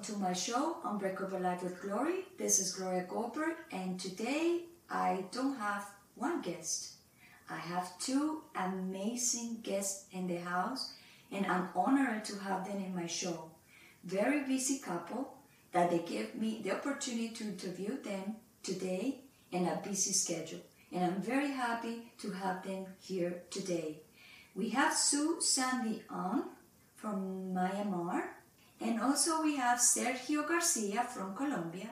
Welcome to my show, Unbreakable Life with Glory. This is Gloria Goldberg, and today I don't have one guest. I have two amazing guests in the house, and I'm honored to have them in my show. Very busy couple that they give me the opportunity to interview them today in a busy schedule, and I'm very happy to have them here today. We have Sue Sandy on from Myanmar, and also we have Sergio Garcia from Colombia.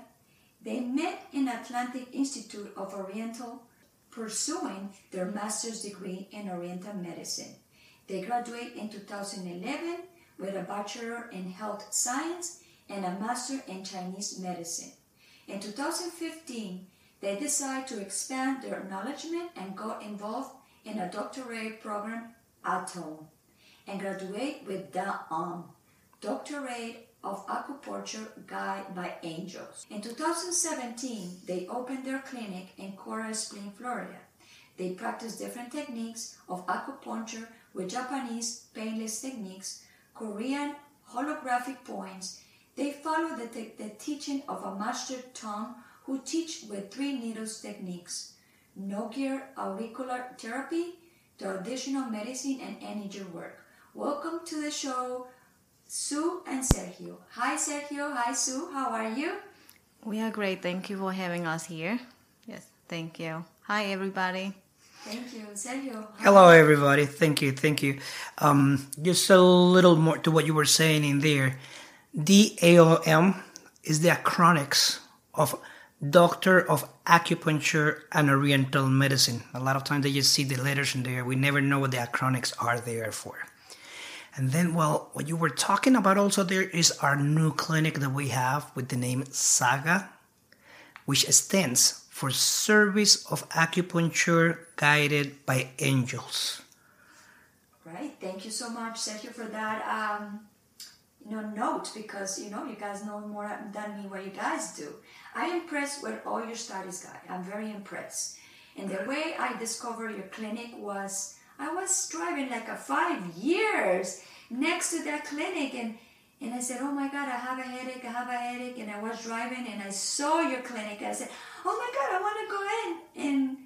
They met in Atlantic Institute of Oriental pursuing their master's degree in Oriental medicine. They graduate in 2011 with a bachelor in health science and a master in Chinese medicine. In 2015, they decide to expand their acknowledgement and got involved in a doctorate program at home and graduate with the um, Doctorate of Acupuncture Guide by Angels. In 2017, they opened their clinic in Coral Spring, Florida. They practice different techniques of acupuncture with Japanese painless techniques, Korean holographic points. They follow the, te- the teaching of a master Tung who teach with three needles techniques, Nogier auricular therapy, traditional medicine, and energy work. Welcome to the show, Sue and Sergio. Hi, Sergio. Hi, Sue. How are you? We are great. Thank you for having us here. Yes, thank you. Hi, everybody. Thank you, Sergio. Hello, everybody. Thank you. Thank you. Um, just a little more to what you were saying in there. DAOM is the acronics of Doctor of Acupuncture and Oriental Medicine. A lot of times they just see the letters in there. We never know what the acronics are there for. And then, well, what you were talking about also there is our new clinic that we have with the name Saga, which stands for Service of Acupuncture Guided by Angels. Right. Thank you so much, Sergio, for that. Um, you know, note because you know you guys know more than me what you guys do. I'm impressed with all your studies, guy. I'm very impressed. And the way I discovered your clinic was I was driving like a five years next to that clinic and and I said, Oh my God, I have a headache, I have a headache. And I was driving and I saw your clinic. I said, Oh my God, I want to go in. And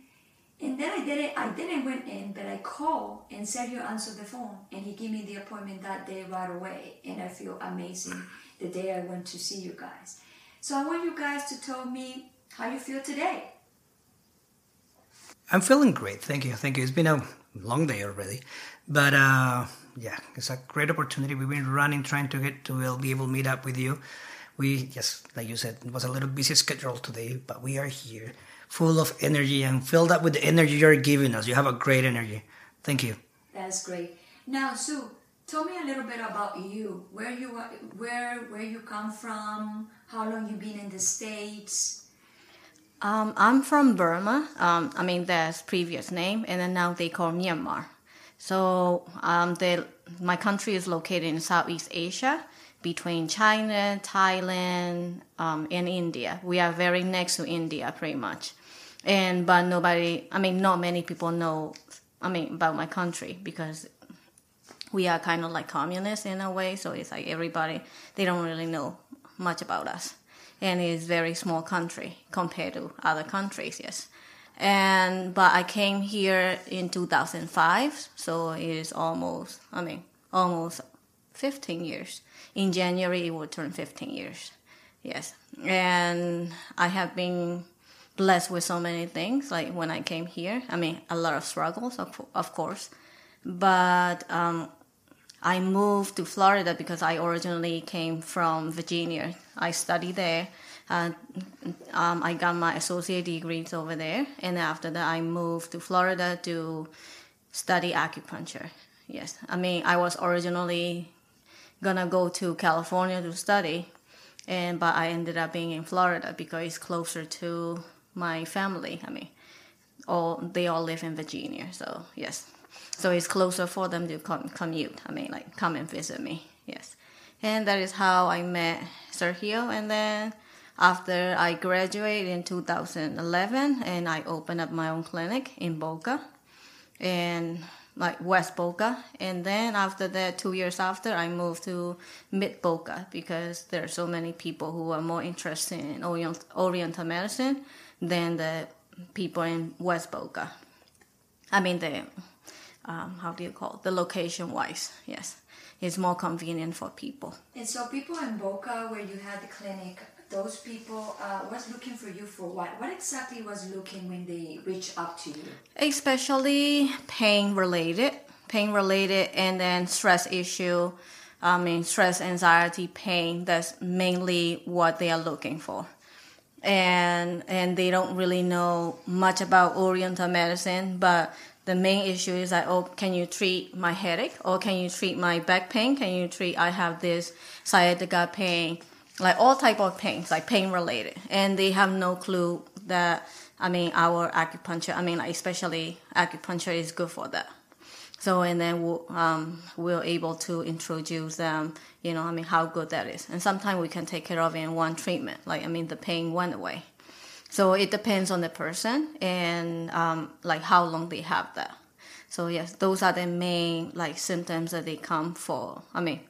and then I didn't I didn't went in, but I called and Sergio answered the phone and he gave me the appointment that day right away. And I feel amazing the day I went to see you guys. So I want you guys to tell me how you feel today. I'm feeling great. Thank you. Thank you. It's been a long day already. But uh, yeah, it's a great opportunity. We've been running, trying to get to be able to meet up with you. We just, like you said, it was a little busy schedule today, but we are here, full of energy and filled up with the energy you're giving us. You have a great energy. Thank you. That's great. Now, Sue, tell me a little bit about you. Where you are- where where you come from? How long you've been in the states? Um, I'm from Burma. Um, I mean, that's previous name, and then now they call Myanmar. So um, they, my country is located in Southeast Asia, between China, Thailand, um, and India. We are very next to India, pretty much. And but nobody, I mean, not many people know, I mean, about my country because we are kind of like communists in a way. So it's like everybody, they don't really know much about us. And it's very small country compared to other countries, yes. And, but I came here in 2005. So it is almost, I mean, almost 15 years. In January, it will turn 15 years. Yes. And I have been blessed with so many things. Like when I came here, I mean, a lot of struggles, of, of course. But um, I moved to Florida because I originally came from Virginia. I studied there. Uh, um, I got my associate degrees over there, and after that, I moved to Florida to study acupuncture. Yes, I mean, I was originally gonna go to California to study, and but I ended up being in Florida because it's closer to my family. I mean, all they all live in Virginia, so yes, so it's closer for them to com- commute. I mean, like come and visit me. Yes, and that is how I met Sergio, and then after I graduated in 2011, and I opened up my own clinic in Boca, and like West Boca, and then after that, two years after, I moved to Mid Boca because there are so many people who are more interested in Orient, Oriental medicine than the people in West Boca. I mean the um, how do you call it? the location wise? Yes, it's more convenient for people. And so, people in Boca, where you had the clinic, those people uh, was looking for you for what? What exactly was looking when they reached up to you? Especially pain related, pain related, and then stress issue. I mean, stress, anxiety, pain. That's mainly what they are looking for, and and they don't really know much about Oriental medicine, but the main issue is like, oh, can you treat my headache, or can you treat my back pain? Can you treat I have this sciatica pain? like all type of pains, like pain related, and they have no clue that I mean our acupuncture. I mean, like especially acupuncture is good for that. So and then we'll, um, we're able to introduce them. You know, I mean, how good that is, and sometimes we can take care of it in one treatment. Like I mean, the pain went away. So it depends on the person and um, like how long they have that. So yes, those are the main like symptoms that they come for. I mean,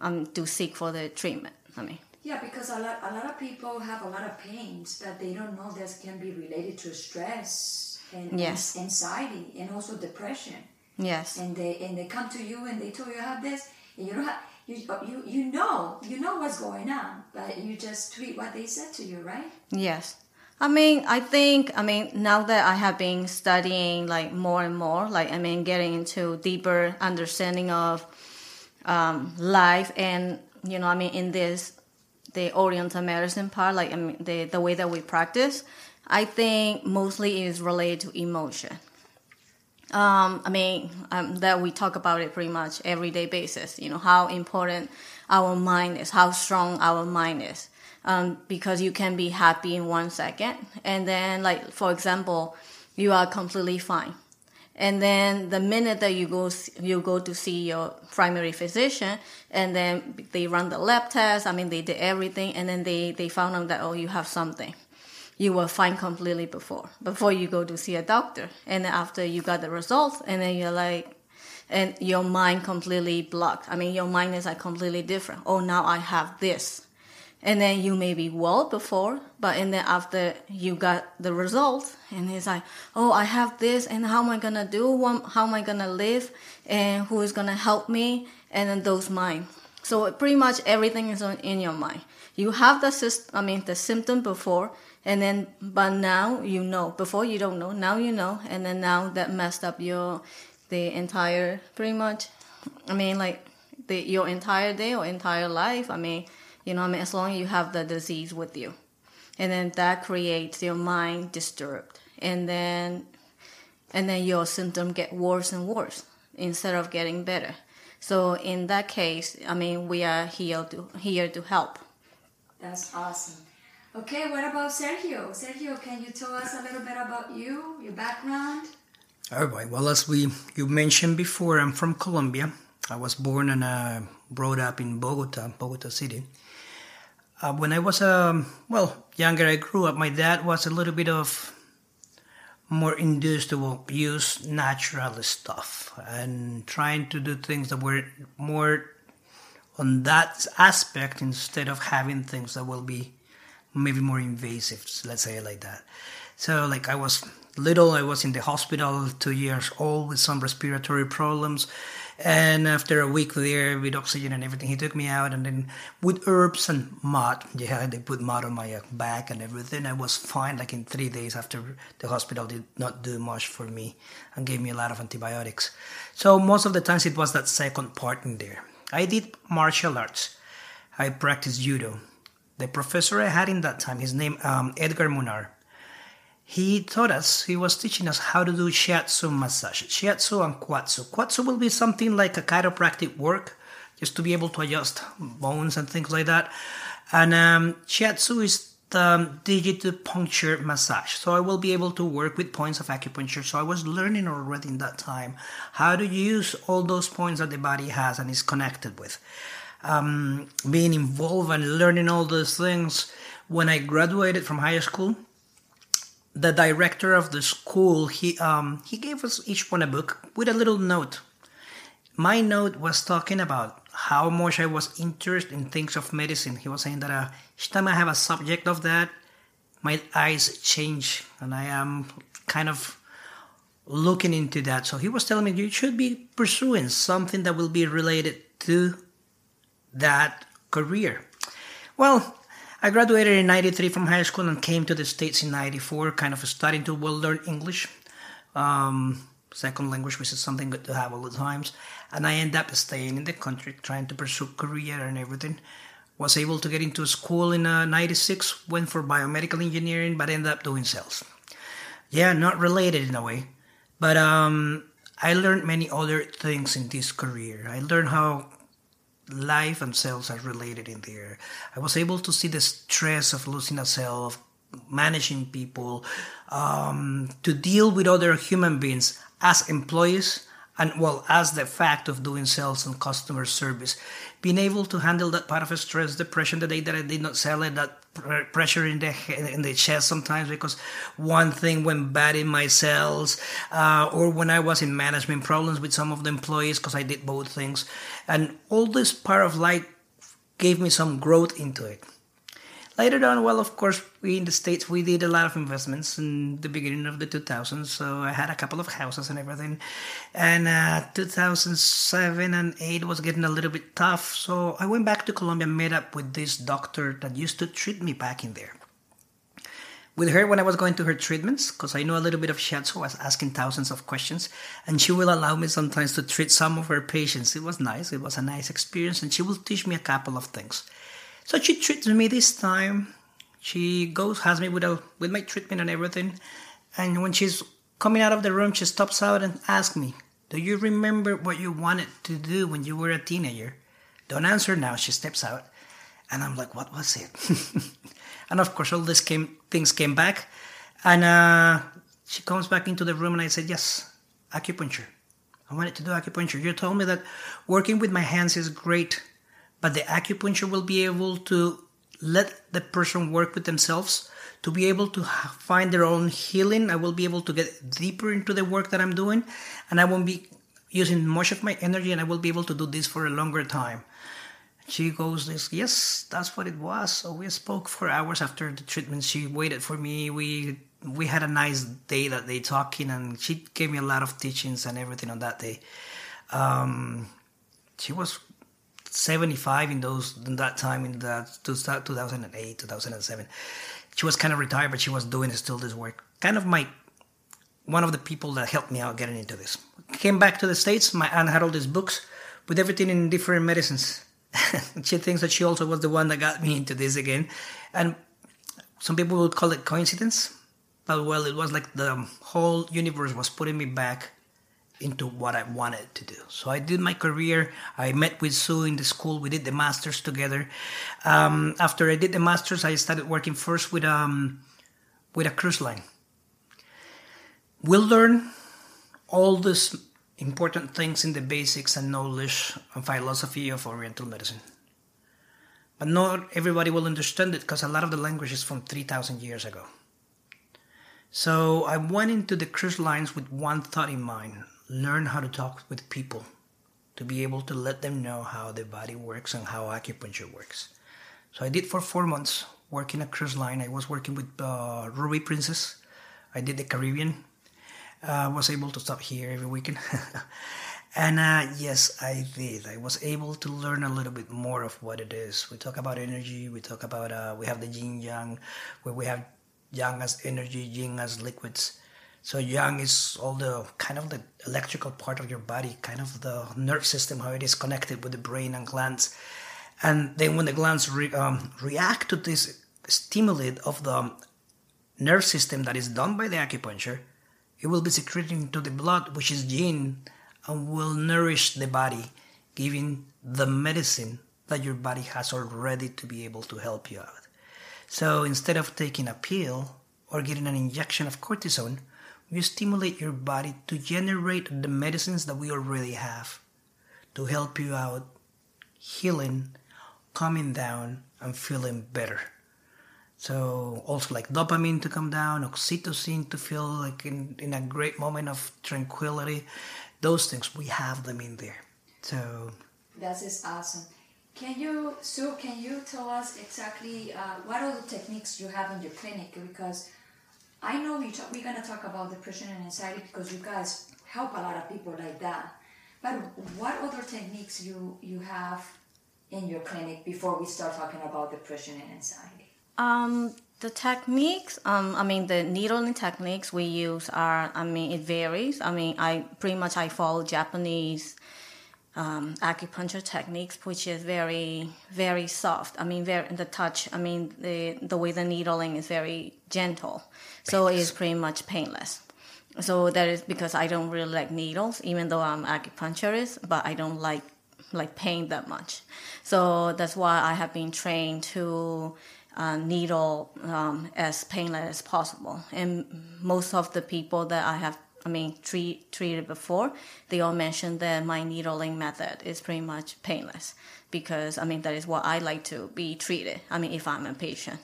um, to seek for the treatment. I mean. Yeah, because a lot, a lot of people have a lot of pains that they don't know that can be related to stress and yes. anxiety and also depression. Yes. And they and they come to you and they tell you have this and you don't have you you you know you know what's going on, but you just tweet what they said to you, right? Yes. I mean, I think, I mean, now that I have been studying like more and more, like, I mean, getting into deeper understanding of um, life and, you know, I mean, in this, the Oriental medicine part, like, I mean, the, the way that we practice, I think mostly is related to emotion. Um, I mean, um, that we talk about it pretty much everyday basis, you know, how important our mind is, how strong our mind is um, because you can be happy in one second, and then like for example, you are completely fine, and then the minute that you go you go to see your primary physician, and then they run the lab test. I mean, they did everything, and then they they found out that oh, you have something. You were fine completely before before you go to see a doctor, and after you got the results, and then you're like, and your mind completely blocked. I mean, your mind is like completely different. Oh, now I have this and then you may be well before but and then after you got the results and it's like oh i have this and how am i gonna do? How am i gonna live? And who is gonna help me? And then those mind. So pretty much everything is in your mind. You have the system i mean the symptom before and then but now you know. Before you don't know now you know and then now that messed up your the entire pretty much i mean like the your entire day or entire life i mean you know, I mean, as long as you have the disease with you, and then that creates your mind disturbed, and then and then your symptom get worse and worse instead of getting better. So in that case, I mean, we are here to here to help. That's awesome. Okay, what about Sergio? Sergio, can you tell us a little bit about you, your background? All right. Well, as we you mentioned before, I'm from Colombia. I was born and uh, brought up in Bogota, Bogota City. Uh, when I was um, well younger, I grew up. My dad was a little bit of more induced to use natural stuff and trying to do things that were more on that aspect instead of having things that will be maybe more invasive. Let's say like that. So, like I was little, I was in the hospital, two years old with some respiratory problems and after a week there with oxygen and everything, he took me out and then with herbs and mud. Yeah, they put mud on my uh, back and everything. I was fine like in three days after the hospital did not do much for me and gave me a lot of antibiotics. So most of the times it was that second part in there. I did martial arts. I practiced judo. The professor I had in that time, his name um, Edgar Munar he taught us, he was teaching us how to do shiatsu massage. Shiatsu and quatsu. Quatsu will be something like a chiropractic work, just to be able to adjust bones and things like that. And um, shiatsu is the digital puncture massage. So I will be able to work with points of acupuncture. So I was learning already in that time how to use all those points that the body has and is connected with. Um, being involved and learning all those things. When I graduated from high school, the director of the school he um, he gave us each one a book with a little note. My note was talking about how much I was interested in things of medicine. He was saying that uh, each time I have a subject of that, my eyes change and I am kind of looking into that. So he was telling me you should be pursuing something that will be related to that career. Well, I graduated in 93 from high school and came to the States in 94, kind of starting to well learn English. Um, second language, which is something good to have all the times. And I ended up staying in the country, trying to pursue career and everything. Was able to get into school in uh, 96, went for biomedical engineering, but ended up doing sales. Yeah, not related in a way. But um, I learned many other things in this career. I learned how life and cells are related in there. I was able to see the stress of losing a cell, of managing people, um, to deal with other human beings as employees and well as the fact of doing sales and customer service. Being able to handle that part of a stress depression the day that i did not sell it that pr- pressure in the in the chest sometimes because one thing went bad in my sales uh, or when i was in management problems with some of the employees because i did both things. And all this part of life gave me some growth into it Later on, well, of course, we in the States, we did a lot of investments in the beginning of the 2000s. So I had a couple of houses and everything. And uh, 2007 and 8 was getting a little bit tough. So I went back to Colombia, met up with this doctor that used to treat me back in there. With her, when I was going to her treatments, because I know a little bit of shiatsu, I was asking thousands of questions, and she will allow me sometimes to treat some of her patients. It was nice. It was a nice experience, and she will teach me a couple of things. So she treats me this time. She goes, has me with a, with my treatment and everything. And when she's coming out of the room, she stops out and asks me, "Do you remember what you wanted to do when you were a teenager?" Don't answer now. She steps out, and I'm like, "What was it?" and of course, all these came things came back, and uh, she comes back into the room, and I said, "Yes, acupuncture. I wanted to do acupuncture. You told me that working with my hands is great." But the acupuncture will be able to let the person work with themselves to be able to find their own healing. I will be able to get deeper into the work that I'm doing, and I won't be using much of my energy, and I will be able to do this for a longer time. She goes, this, yes, that's what it was. So we spoke for hours after the treatment. She waited for me. We we had a nice day that day talking, and she gave me a lot of teachings and everything on that day. Um, she was 75 in those in that time in that 2008 2007 she was kind of retired but she was doing still this work. Kind of my one of the people that helped me out getting into this. Came back to the states my aunt had all these books with everything in different medicines. She thinks that she also was the one that got me into this again. And some people would call it coincidence but well it was like the whole universe was putting me back into what I wanted to do. So I did my career. I met with Sue in the school. We did the masters together. Um, after I did the masters, I started working first with um, with a cruise line. We'll learn all these important things in the basics and knowledge and philosophy of Oriental medicine. But not everybody will understand it because a lot of the language is from 3,000 years ago. So I went into the cruise lines with one thought in mind learn how to talk with people to be able to let them know how the body works and how acupuncture works. So I did for four months working a cruise line. I was working with uh, Ruby Princess. I did the Caribbean. I uh, was able to stop here every weekend. and uh, yes, I did. I was able to learn a little bit more of what it is. We talk about energy. We talk about, uh, we have the yin yang, where we have yang as energy, yin as liquids. So yang is all the kind of the electrical part of your body, kind of the nerve system, how it is connected with the brain and glands. And then when the glands re, um, react to this stimulate of the nerve system that is done by the acupuncture, it will be secreting to the blood, which is yin, and will nourish the body, giving the medicine that your body has already to be able to help you out. So instead of taking a pill or getting an injection of cortisone, you stimulate your body to generate the medicines that we already have to help you out healing, calming down, and feeling better. So also like dopamine to come down, oxytocin to feel like in, in a great moment of tranquility. Those things we have them in there. So that is awesome. Can you, Sue, can you tell us exactly uh, what are the techniques you have in your clinic? Because I know we talk, we're going to talk about depression and anxiety because you guys help a lot of people like that. But what other techniques you, you have in your clinic before we start talking about depression and anxiety? Um, the techniques, um, I mean, the needling techniques we use are, I mean, it varies. I mean, I pretty much I follow Japanese um, acupuncture techniques, which is very, very soft. I mean, very the touch. I mean, the the way the needling is very gentle, so it's pretty much painless. So that is because I don't really like needles, even though I'm acupuncturist, but I don't like like pain that much. So that's why I have been trained to uh, needle um, as painless as possible. And most of the people that I have I mean, treat, treated before, they all mentioned that my needling method is pretty much painless because, I mean, that is what I like to be treated. I mean, if I'm a patient.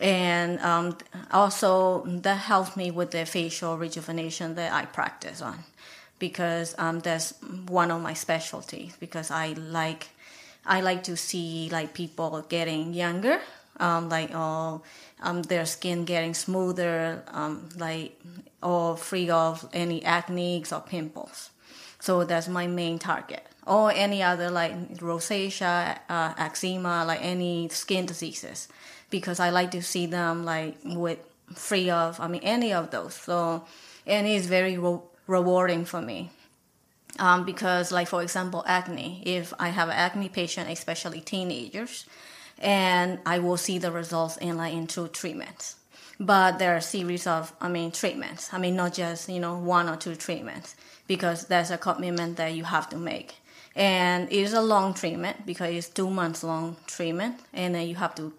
And um, also, that helps me with the facial rejuvenation that I practice on because um, that's one of my specialties because I like I like to see like people getting younger, um, like oh, um, their skin getting smoother, um, like or free of any acne or pimples. So that's my main target. Or any other like rosacea, uh, eczema, like any skin diseases, because I like to see them like with free of, I mean, any of those. So, and it's very re- rewarding for me. Um, because like for example acne if i have an acne patient especially teenagers and i will see the results in like in two treatments but there are a series of i mean treatments. I mean not just you know one or two treatments because there's a commitment that you have to make. And it is a long treatment because it's two months long treatment and then you have to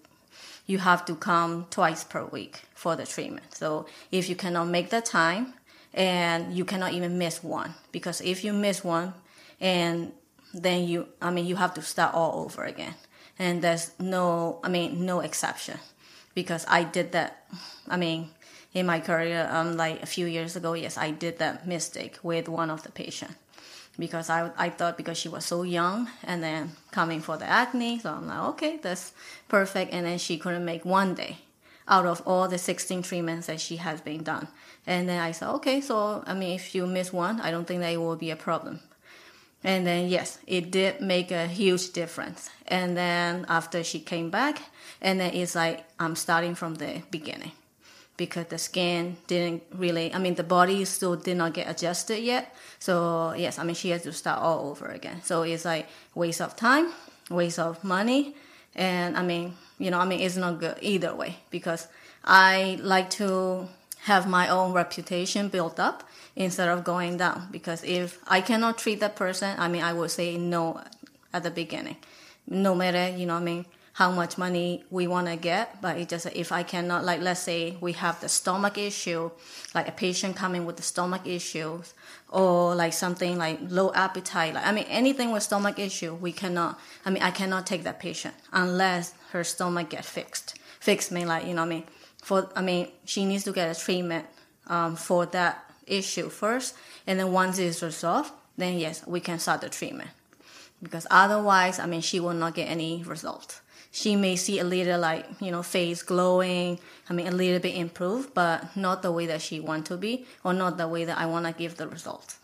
you have to come twice per week for the treatment. So if you cannot make the time and you cannot even miss one because if you miss one and then you i mean you have to start all over again and there's no i mean no exception because I did that. I mean, in my career, um, like a few years ago, yes, I did that mistake with one of the patient because I, I thought because she was so young and then coming for the acne, so I'm like, okay, that's perfect. And then she couldn't make one day out of all the 16 treatments that she has been done. And then I said, okay, so I mean, if you miss one, I don't think that it will be a problem. And then, yes, it did make a huge difference. And then after she came back, and then it's like I'm starting from the beginning because the skin didn't really, I mean, the body still did not get adjusted yet. So, yes, I mean, she has to start all over again. So it's like waste of time, waste of money. And I mean, you know, I mean, it's not good either way because I like to have my own reputation built up instead of going down. Because if I cannot treat that person, I mean, I would say no at the beginning. No matter, you know, I mean, how much money we want to get, but it just if I cannot, like, let's say we have the stomach issue, like a patient coming with the stomach issues, or like something like low appetite, like I mean anything with stomach issue, we cannot. I mean, I cannot take that patient unless her stomach get fixed. Fixed mean like you know, I mean, for I mean, she needs to get a treatment um, for that issue first, and then once it's resolved, then yes, we can start the treatment. Because otherwise, I mean, she will not get any result. She may see a little like you know face glowing, I mean, a little bit improved, but not the way that she want to be, or not the way that I want to give the result.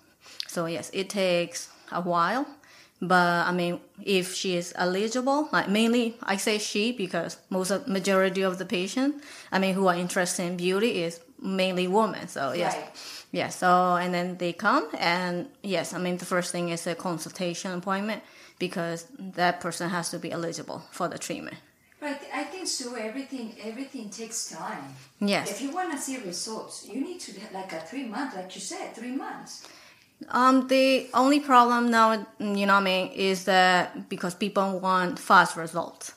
So yes, it takes a while, but I mean, if she is eligible, like mainly I say she because most of majority of the patients, I mean, who are interested in beauty is mainly women. So yes. Right. Yeah, so and then they come and yes, I mean the first thing is a consultation appointment because that person has to be eligible for the treatment. Right, I think so. Everything everything takes time. Yes. If you want to see results, you need to like a three month, like you said, three months. Um, the only problem now, you know, what I mean, is that because people want fast results.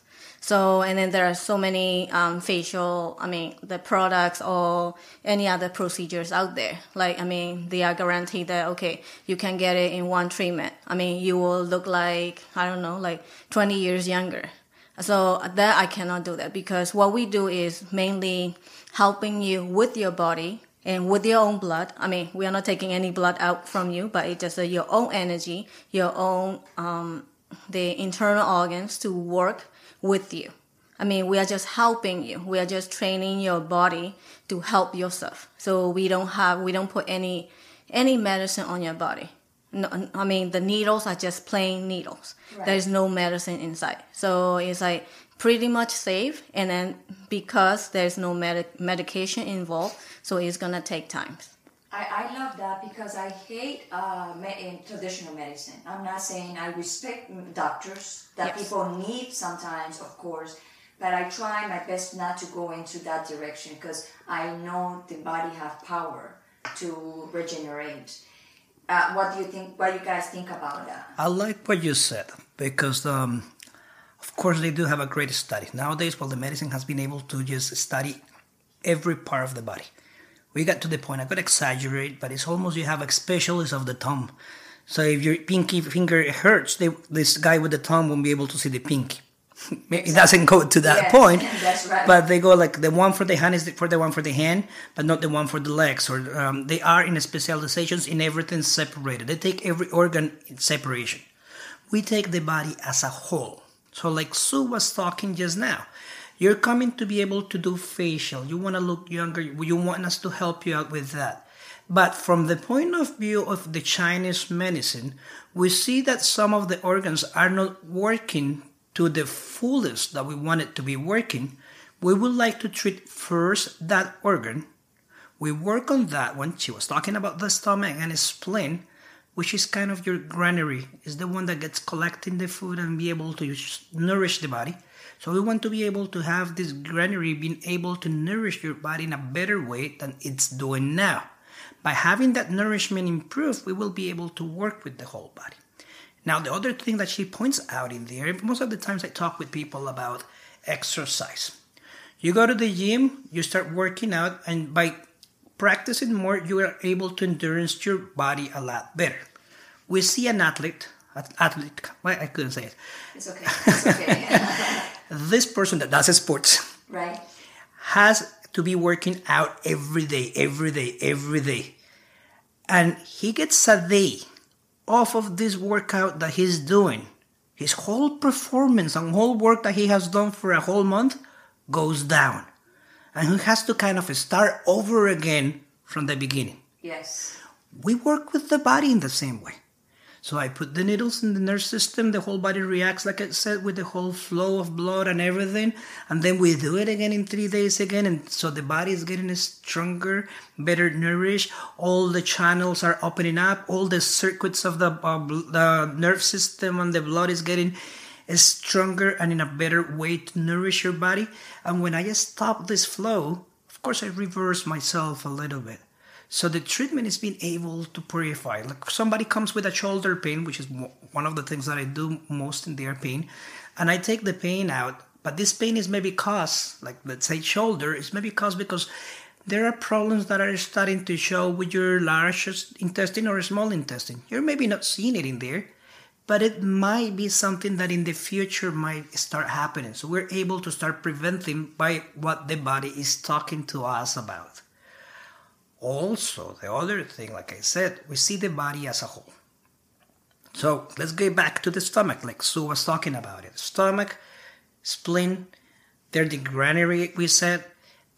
So, and then there are so many um, facial, I mean, the products or any other procedures out there. Like, I mean, they are guaranteed that, okay, you can get it in one treatment. I mean, you will look like, I don't know, like 20 years younger. So that I cannot do that because what we do is mainly helping you with your body and with your own blood. I mean, we are not taking any blood out from you, but it's just uh, your own energy, your own um, the internal organs to work with you. I mean, we are just helping you. We are just training your body to help yourself. So we don't have, we don't put any, any medicine on your body. No, I mean, the needles are just plain needles. Right. There's no medicine inside. So it's like pretty much safe. And then because there's no med- medication involved, so it's gonna take time. I, I love that because I hate uh, me- in traditional medicine. I'm not saying I respect doctors that Yes. people need sometimes, of course, but I try my best not to go into that direction because I know the body have power to regenerate. Uh, what do you think? What you guys think about that? I like what you said because, um, of course, they do have a great study nowadays. Well, the medicine has been able to just study every part of the body. We got to the point. I could exaggerate, but it's almost you have a specialist of the thumb. So if your pinky finger hurts, they, this guy with the thumb won't be able to see the pinky. It doesn't go to that Yeah, point, right. but they go like the one for the hand is the- for the one for the hand, but not the one for the legs. Or um, they are in specializations in everything separated. They take every organ in separation. We take the body as a whole. So like Sue was talking just now, you're coming to be able to do facial. You want to look younger. You want us to help you out with that. But from the point of view of the Chinese medicine, we see that some of the organs are not working to the fullest that we want it to be working. We would like to treat first that organ. We work on that one. She was talking about the stomach and spleen, which is kind of your granary, is the one that gets collecting the food and be able to nourish the body. So we want to be able to have this granary being able to nourish your body in a better way than it's doing now. By having that nourishment improved, we will be able to work with the whole body. Now, the other thing that she points out in there, most of the times I talk with people about exercise. You go to the gym, you start working out, and by practicing more, you are able to endurance your body a lot better. We see an athlete, athlete, I couldn't say it. It's okay. It's okay. This person that does sports right? has to be working out every day, every day, every day. And he gets a day off of this workout that he's doing. His whole performance and whole work that he has done for a whole month goes down. And he has to kind of start over again from the beginning. Yes. We work with the body in the same way. So I put the needles in the nerve system, the whole body reacts, like I said, with the whole flow of blood and everything. And then we do it again in three days again. And so the body is getting stronger, better nourished. All the channels are opening up. All the circuits of the, uh, the nerve system and the blood is getting stronger and in a better way to nourish your body. And when I stop this flow, of course, I reverse myself a little bit. So the treatment is being able to purify. Like somebody comes with a shoulder pain, which is one of the things that I do most in their pain, and I take the pain out. But this pain is maybe caused, like let's say shoulder, is maybe caused because there are problems that are starting to show with your large intestine or small intestine. You're maybe not seeing it in there, but it might be something that in the future might start happening. So we're able to start preventing by what the body is talking to us about. Also, the other thing, like I said, we see the body as a whole. So let's get back to the stomach, like Sue was talking about it. Stomach, spleen, they're the granary, we said,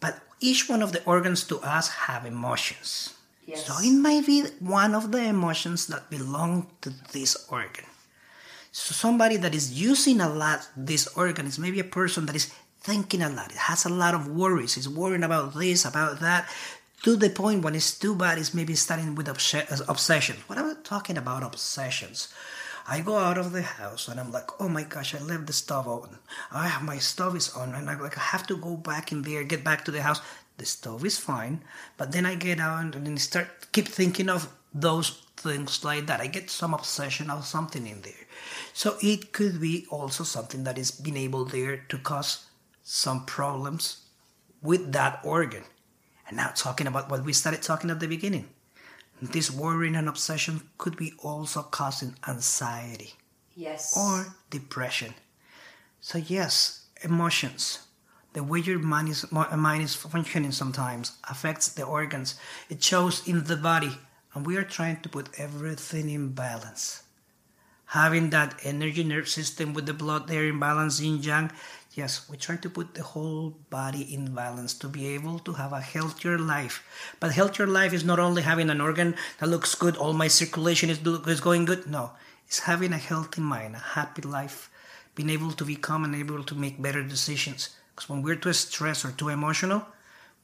but each one of the organs to us have emotions. Yes. So it might be one of the emotions that belong to this organ. So somebody that is using a lot this organ is maybe a person that is thinking a lot. It has a lot of worries. It's worrying about this, about that, to the point when it's too bad, it's maybe starting with obs- uh, obsession. What am I talking about obsessions? I go out of the house and I'm like, oh my gosh, I left the stove on. I have my stove is on, and I like I have to go back in there, get back to the house. The stove is fine, but then I get out and then start keep thinking of those things like that. I get some obsession of something in there. So it could be also something that is being able there to cause some problems with that organ. And now talking about what we started talking at the beginning. This worrying and obsession could be also causing anxiety Yes. or depression. So yes, emotions, the way your mind is, mind is functioning sometimes affects the organs. It shows in the body, and we are trying to put everything in balance. Having that energy nerve system with the blood there in balance, yin yang, yes, we try to put the whole body in balance to be able to have a healthier life. But healthier life is not only having an organ that looks good, all my circulation is, is going good. No, it's having a healthy mind, a happy life, being able to be calm and able to make better decisions. Because when we're too stressed or too emotional,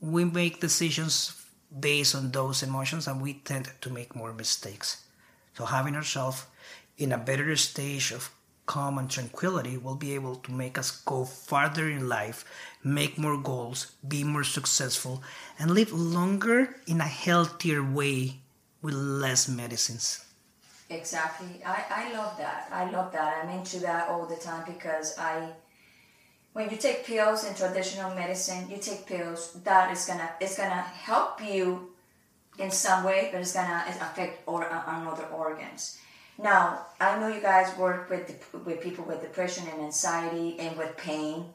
we make decisions based on those emotions and we tend to make more mistakes. So having ourselves in a better stage of calm and tranquility will be able to make us go farther in life, make more goals, be more successful, and live longer in a healthier way with less medicines. Exactly. I, I love that. I love that. I'm into that all the time because I when you take pills in traditional medicine, you take pills that is gonna it's gonna help you in some way, but it's gonna affect or uh, other organs. Now, I know you guys work with with people with depression and anxiety and with pain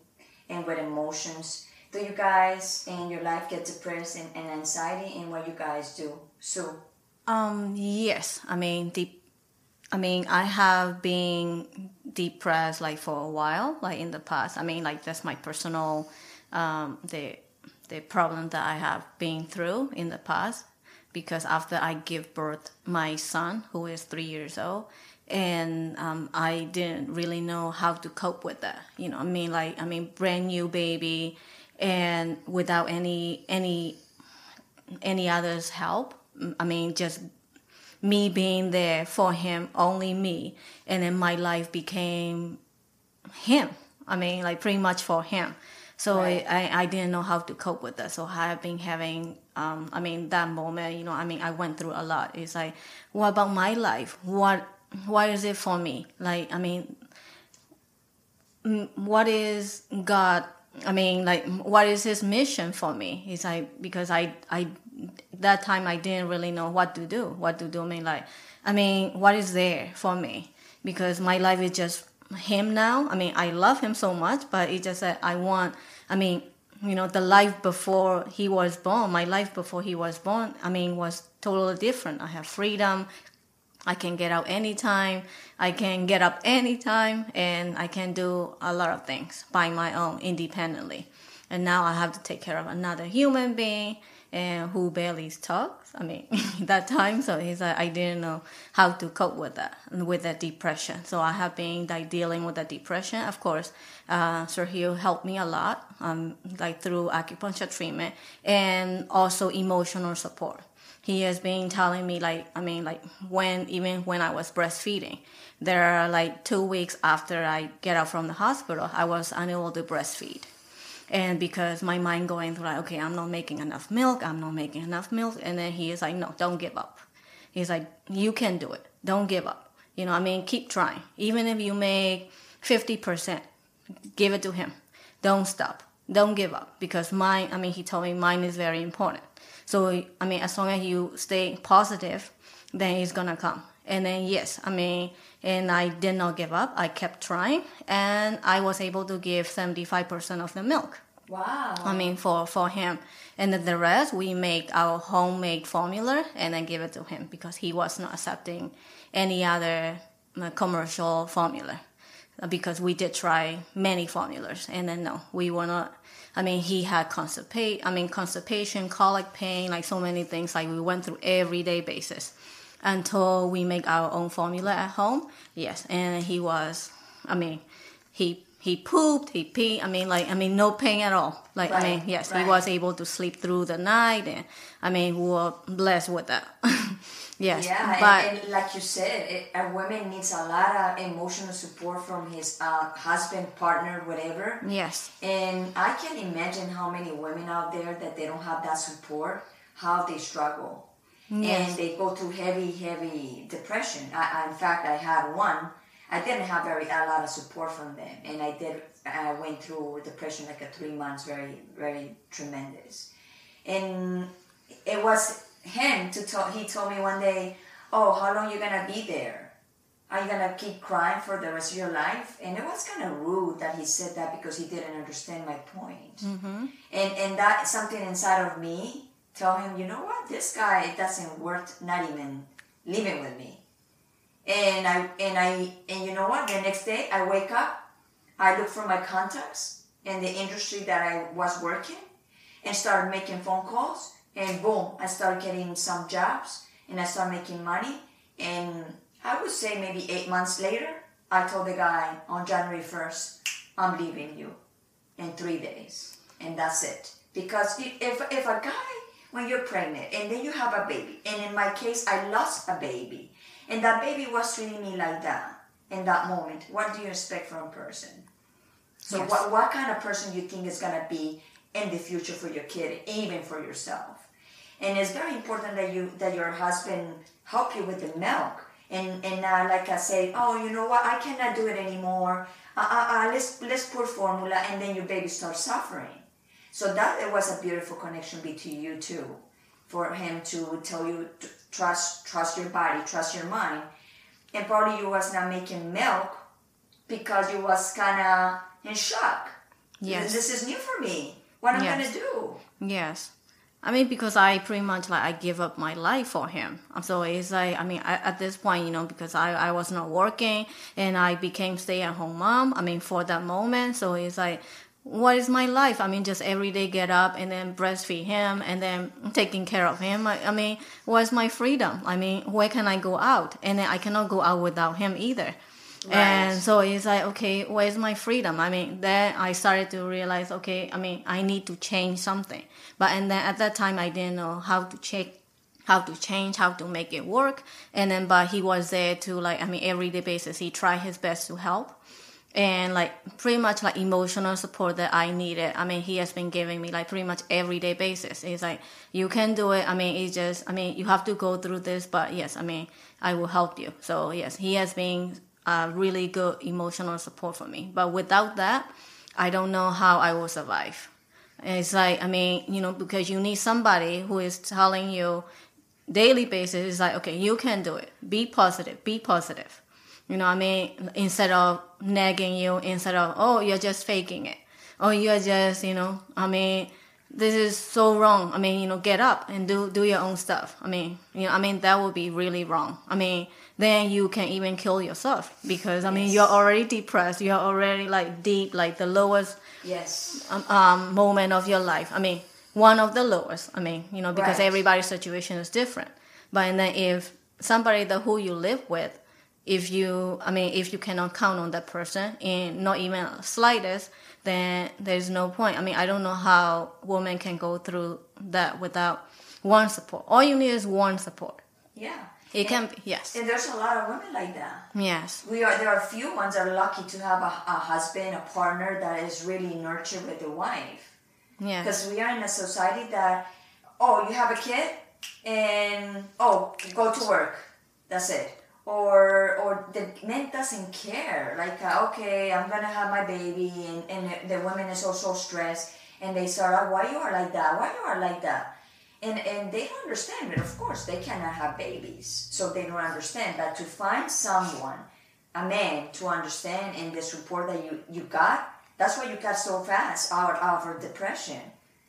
and with emotions. Do you guys in your life get depressed and, and anxiety and what you guys do? So um yes, I mean the I mean I have been depressed like for a while, like in the past. I mean, like that's my personal um, the the problem that I have been through in the past because after I give birth my son who is three years old and um, I didn't really know how to cope with that. You know, I mean, like I mean, brand new baby and without any any any others help. I mean, just me being there for him, only me. And then my life became him. I mean, like pretty much for him. So right. I, I didn't know how to cope with that. So I've been having, um, I mean, that moment, you know, I mean, I went through a lot. It's like, what about my life? What, what is it for me? Like, I mean, what is God I mean, like, what is his mission for me? He's like, because I, I, that time I didn't really know what to do, what to do. I mean, like, I mean, what is there for me? Because my life is just him now. I mean, I love him so much, but it's just that I want, I mean, you know, the life before he was born, my life before he was born, I mean, was totally different. I have freedom. I can get out anytime. I can get up anytime and I can do a lot of things by my own independently. And now I have to take care of another human being and who barely talks. I mean, that time, so he's like, I didn't know how to cope with that, with that depression. So I have been like dealing with that depression. Of course, uh, Sergio helped me a lot, um, like through acupuncture treatment and also emotional support he has been telling me like i mean like when even when i was breastfeeding there are like two weeks after i get out from the hospital i was unable to breastfeed and because my mind going through like okay i'm not making enough milk i'm not making enough milk. And then he is like no don't give up. He's like you can do it. Don't give up. You know i mean keep trying. Even if you make 50% give it to him. Don't stop. Don't give up. Because mine i mean he told me mine is very important. So I mean, as long as you stay positive, then it's gonna come. And then yes, I mean, and I did not give up. I kept trying, and I was able to give seventy five percent of the milk. Wow. I mean, for for him, and then the rest we make our homemade formula and then give it to him because he was not accepting any other uh, commercial formula because we did try many formulas and then no we were not i mean he had constipation i mean constipation colic pain like so many things like we went through everyday basis until we make our own formula at home yes and he was i mean he he pooped, he peed. I mean, like, I mean, no pain at all. Like, right, I mean, yes, right. he was able to sleep through the night, and I mean, we were blessed with that. yes, yeah, but and, and like you said, it, a woman needs a lot of emotional support from his uh, husband, partner, whatever. Yes, and I can imagine how many women out there that they don't have that support, how they struggle, yes. and they go through heavy, heavy depression. I, I, in fact, I had one I didn't have very a lot of support from them, and I did. I went through depression like a three months, very very tremendous, and it was him to talk. He told me one day, "Oh, how long you gonna be there?" are you gonna keep crying for the rest of your life? And it was kind of rude that he said that because he didn't understand my point. Mm-hmm. And and that something inside of me tell him, you know what, this guy doesn't worth not even living with me. And I and I and you know what? The next day I wake up, I look for my contacts in the industry that I was working, and started making phone calls. And boom, I started getting some jobs, and I started making money. And I would say maybe eight months later, I told the guy on January first, I'm leaving you in three days, and that's it. Because if if a guy when you're pregnant and then you have a baby, and in my case, I lost a baby and that baby was treating me like that in that moment. What do you expect from a person? So yes. what, what kind of person you think is going to be in the future for your kid, even for yourself? And it's very important that you that your husband help you with the milk. And and uh, like I say, oh, you know what? I cannot do it anymore. Uh, uh, uh, let's let's put formula, and then your baby starts suffering. So that it was a beautiful connection between you two, for him to tell you to, trust trust your body, trust your mind. And probably you was not making milk because you was kind of in shock. Yes. This is new for me. What am I yes. gonna do? Yes. I mean, because I pretty much like I give up my life for him. Um, so it's like, I mean, I, at this point, you know, because I, I was not working and I became stay at home mom. I mean, for that moment. So it's like, what is my life? I mean, just every day get up and then breastfeed him and then taking care of him. I, I mean, what's my freedom? I mean, where can I go out? And then I cannot go out without him either. Right. And so it's like, okay, where's my freedom? I mean, then I started to realize, okay, I mean, I need to change something. But and then at that time, I didn't know how to check, how to change, how to make it work. And then, but he was there to like, I mean, everyday basis, he tried his best to help and like pretty much like emotional support that I needed. I mean, he has been giving me like pretty much everyday basis. He's like, you can do it. I mean, it's just, I mean, you have to go through this, but yes, I mean, I will help you. So yes, he has been a really good emotional support for me. But without that, I don't know how I will survive. it's like, I mean, you know, because you need somebody who is telling you daily basis, is like, okay, you can do it. Be positive, be positive you know what I mean? Instead of nagging you, instead of, oh, you're just faking it. Oh, you're just, you know, I mean, this is so wrong. I mean, you know, get up and do, do your own stuff. I mean, you know, I mean, that would be really wrong. I mean, then you can even kill yourself because, I mean, you're already depressed. You're already like deep, like the lowest yes um, um, moment of your life. I mean, one of the lowest. I mean, you know, because right. everybody's situation is different. But then if somebody that who you live with if you i mean if you cannot count on that person in not even slightest then there's no point. I mean i don't know how women can go through that without one support. All you need is one support. Yeah. It and, can be yes. and there's a lot of women like that. Yes. We are there are a few ones that are lucky to have a, a husband a partner that is really nurtured with the wife. Yeah. Because we are in a society that oh you have a kid and oh go to work. That's it or or the man doesn't care. Like uh, okay i'm gonna have my baby and, and the woman is also stressed and they start out why you are like that? Why you are like that? And and they don't understand but of course they cannot have babies so they don't understand. But to find someone a man to understand and the support that you you got that's why you got so fast out of depression.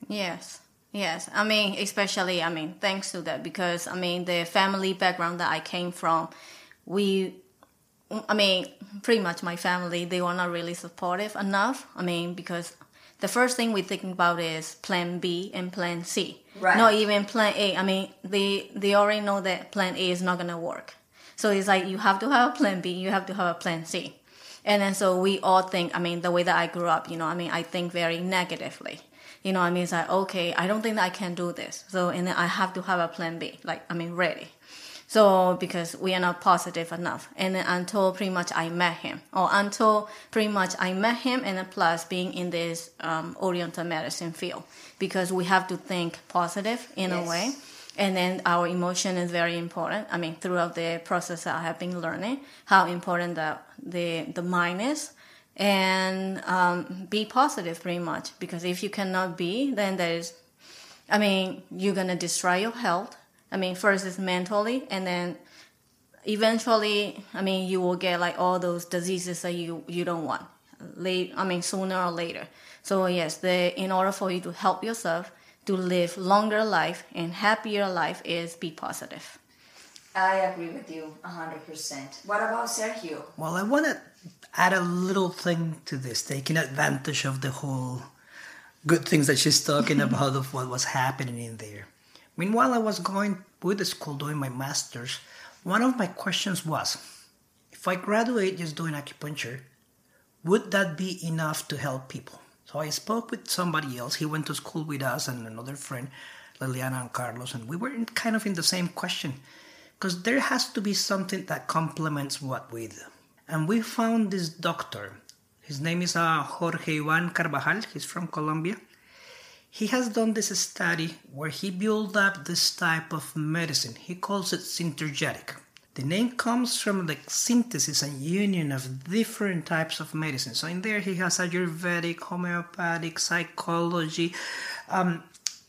Yes Yes, I mean, especially, I mean, thanks to that because, I mean, the family background that I came from, we I mean, pretty much my family, they were not really supportive enough. I mean, because the first thing we think about is plan B and plan C. Right. Not even plan A. I mean, they, they already know that plan A is not going to work. So it's like you have to have a plan B, you have to have a plan C. And then so we all think, I mean, the way that I grew up, you know, I mean, I think very negatively. You know, I mean, it's like, okay, I don't think that I can do this. So, and then I have to have a plan B, like, I mean, ready. So because we are not positive enough, and until pretty much I met him, or until pretty much I met him, and plus being in this um, Oriental medicine field, because we have to think positive in yes. a way, and then our emotion is very important. I mean, throughout the process, I have been learning how important the the the mind is, and um, be positive pretty much. Because if you cannot be, then there's, I mean, you're gonna destroy your health I mean, first is mentally, and then eventually, I mean, you will get like all those diseases that you you don't want. Late, I mean, sooner or later. So yes, the in order for you to help yourself to live longer life and happier life is be positive. I agree with you 100%. What about Sergio? Well, I want to add a little thing to this, taking advantage of the whole good things that she's talking about of what was happening in there. Meanwhile, I was going with the school doing my master's. One of my questions was, if I graduate just doing acupuncture, would that be enough to help people? So I spoke with somebody else. He went to school with us and another friend, Liliana and Carlos, and we were in, kind of in the same question because there has to be something that complements what we do. And we found this doctor. His name is uh, Jorge Juan Carvajal. He's from Colombia. He has done this study where he built up this type of medicine. He calls it synergetic. The name comes from the synthesis and union of different types of medicine. So in there he has Ayurvedic, homeopathic, psychology, um,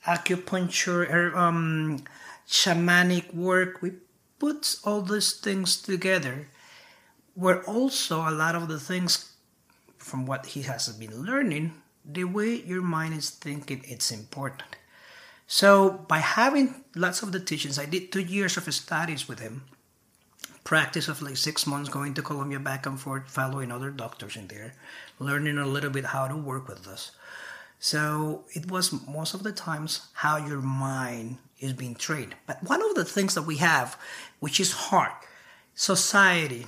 acupuncture, er, um, shamanic work. We put all these things together, where also a lot of the things from what he has been learning, the way your mind is thinking, it's important. So by having lots of the teachings, I did two years of studies with him, practice of like six months going to Colombia back and forth, following other doctors in there, learning a little bit how to work with us. So it was most of the times how your mind is being trained. But one of the things that we have, which is hard, society,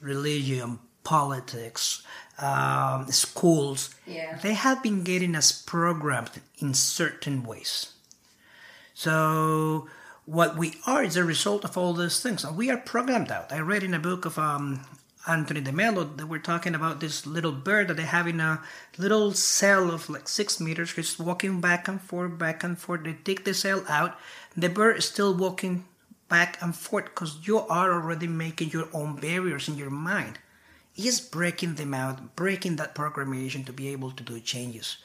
religion, politics, um, schools, Yeah. they have been getting us programmed in certain ways. So what we are is a result of all those things. And we are programmed out. I read in a book of um, Anthony de Mello that we're talking about this little bird that they have in a little cell of like six meters, just walking back and forth, back and forth. They take the cell out. The bird is still walking back and forth because you are already making your own barriers in your mind. Is breaking them out, breaking that programmation to be able to do changes.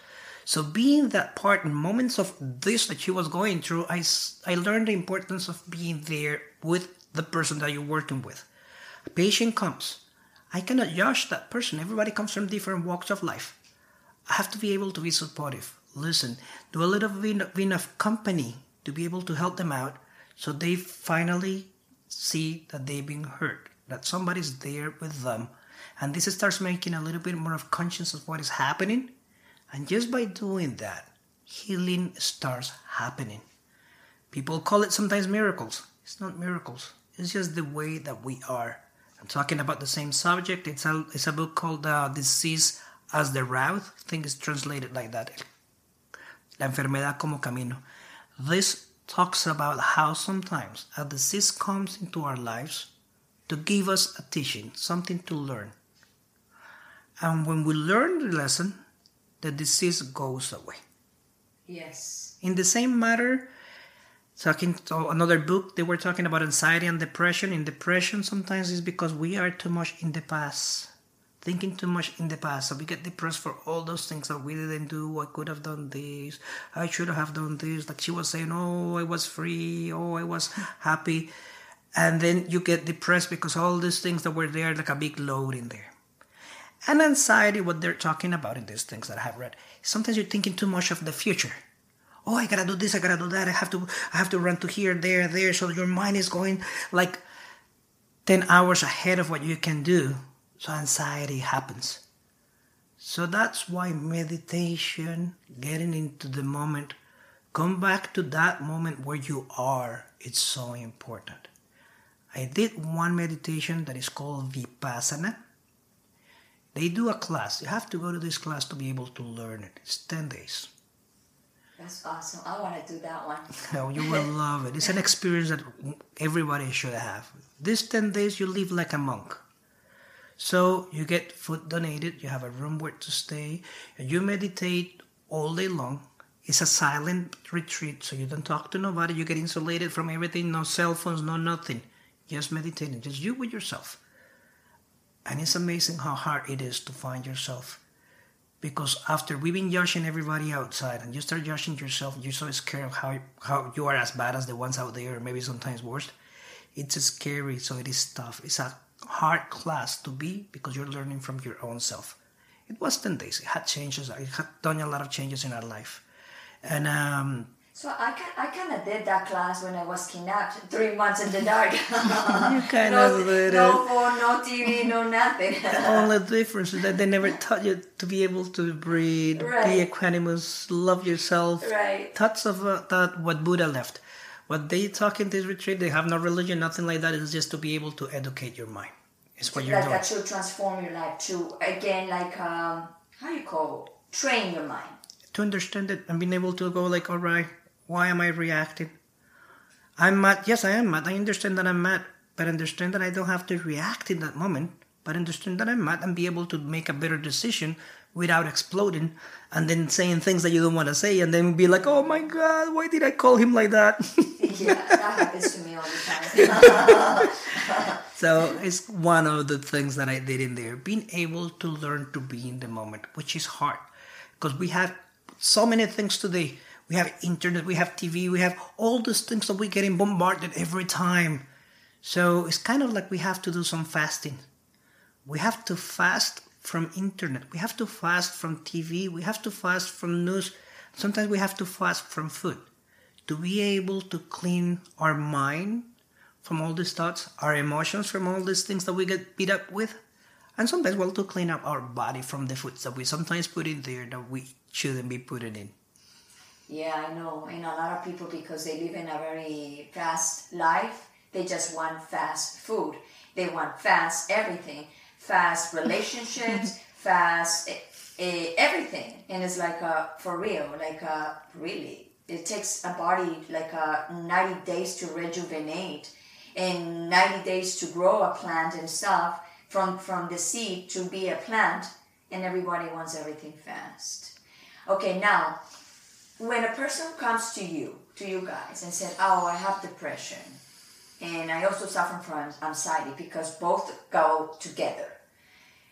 So being that part in moments of this that she was going through, I, I learned the importance of being there with the person that you're working with. A patient comes. I cannot judge that person. Everybody comes from different walks of life. I have to be able to be supportive, listen, do a little bit of company to be able to help them out so they finally see that they've been hurt, that somebody's there with them. And this starts making a little bit more of conscience of what is happening. And just by doing that, healing starts happening. People call it sometimes miracles. It's not miracles. It's just the way that we are. I'm talking about the same subject. It's a, it's a book called uh, Disease as the Route. I think it's translated like that. La enfermedad como camino. This talks about how sometimes a disease comes into our lives to give us a teaching, something to learn. And when we learn the lesson, the disease goes away. Yes. In the same matter, talking to another book, they were talking about anxiety and depression. In depression, sometimes it's because we are too much in the past, thinking too much in the past. So we get depressed for all those things that we didn't do. I could have done this. I should have done this. Like she was saying, oh, I was free. Oh, I was happy. And then you get depressed because all these things that were there, like a big load in there. And anxiety, what they're talking about in these things that I have read, sometimes you're thinking too much of the future. Oh, I gotta do this, I gotta do that, I have to I have to run to here, there, there. So your mind is going like ten hours ahead of what you can do. So anxiety happens. So that's why meditation, getting into the moment, come back to that moment where you are, it's so important. I did one meditation that is called Vipassana. They do a class. You have to go to this class to be able to learn it. It's 10 days. That's awesome. I want to do that one. Oh, you will love it. It's an experience that everybody should have. These 10 days, you live like a monk. So you get food donated, you have a room where to stay, and you meditate all day long. It's a silent retreat, so you don't talk to nobody. You get insulated from everything, no cell phones, no nothing. Just meditating, just you with yourself. And it's amazing how hard it is to find yourself. Because after we've been judging everybody outside and you start judging yourself, you're so scared of how, how you are as bad as the ones out there, or maybe sometimes worse. It's scary, so it is tough. It's a hard class to be because you're learning from your own self. It was 10 days. It had changes. It had done a lot of changes in our life. And um, So I, I kind of did that class when I was kidnapped, three months in the dark. you kind no, of did no phone, no TV, no nothing. The only difference is that they never taught you to be able to breathe, be equanimous, love yourself. right. Thoughts of uh, that what Buddha left. What they talk in this retreat, they have no religion, nothing like that. It's just to be able to educate your mind. It's what you're Like doing. that should transform your life to Again, like um, how you call train your mind. to understand it and being able to go like, all right, why am I reacting? I'm mad. Yes, I am mad. I understand that I'm mad, but understand that I don't have to react in that moment. But understand that I'm mad and be able to make a better decision without exploding and then saying things that you don't want to say and then be like, oh my God, why did I call him like that? Yeah, that happens to me all the time. So it's one of the things that I did in there. Being able to learn to be in the moment, which is hard. Because we have so many things today. We have internet, we have TV, we have all these things that we're getting bombarded every time. So it's kind of like we have to do some fasting. We have to fast from internet. We have to fast from TV. We have to fast from news. Sometimes we have to fast from food to be able to clean our mind from all these thoughts, our emotions from all these things that we get beat up with, and sometimes well to clean up our body from the foods that we sometimes put in there that we shouldn't be putting in. Yeah, I know. And a lot of people, because they live in a very fast life, they just want fast food. They want fast everything, fast relationships, fast eh, eh, everything. And it's like uh, for real, like uh, really. It takes a body like uh, 90 days to rejuvenate and 90 days to grow a plant and stuff from, from the seed to be a plant. And everybody wants everything fast. Okay, now when a person comes to you, to you guys, and said, "Oh, I have depression, and I also suffer from anxiety," because both go together.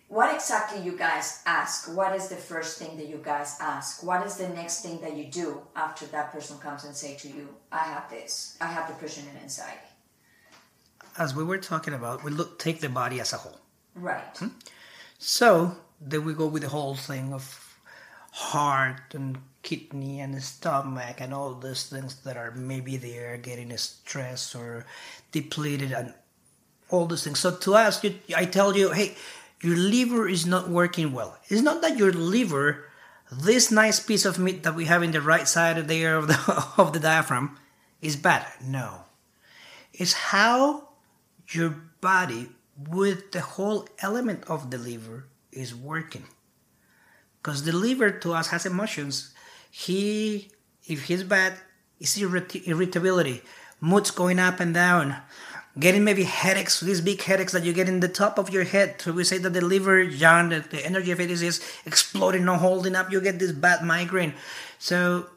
What exactly you guys ask? What is the first thing that you guys ask? What is the next thing that you do after that person comes and say to you, "I have this. I have depression and anxiety." As we were talking about, we look take the body as a whole. Right. Hmm? So then we go with the whole thing of heart and kidney and stomach and all those things that are maybe there getting stressed or depleted and all those things. So to us, you, I tell you, hey, your liver is not working well. It's not that your liver, this nice piece of meat that we have in the right side of there of the of the diaphragm, is bad. No, it's how your body with the whole element of the liver is working. Because the liver to us has emotions. He, if he's bad, it's irrit- irritability, moods going up and down, getting maybe headaches, these big headaches that you get in the top of your head. So we say that the liver, yang, the, the energy of it is, is exploding, not holding up. You get this bad migraine. So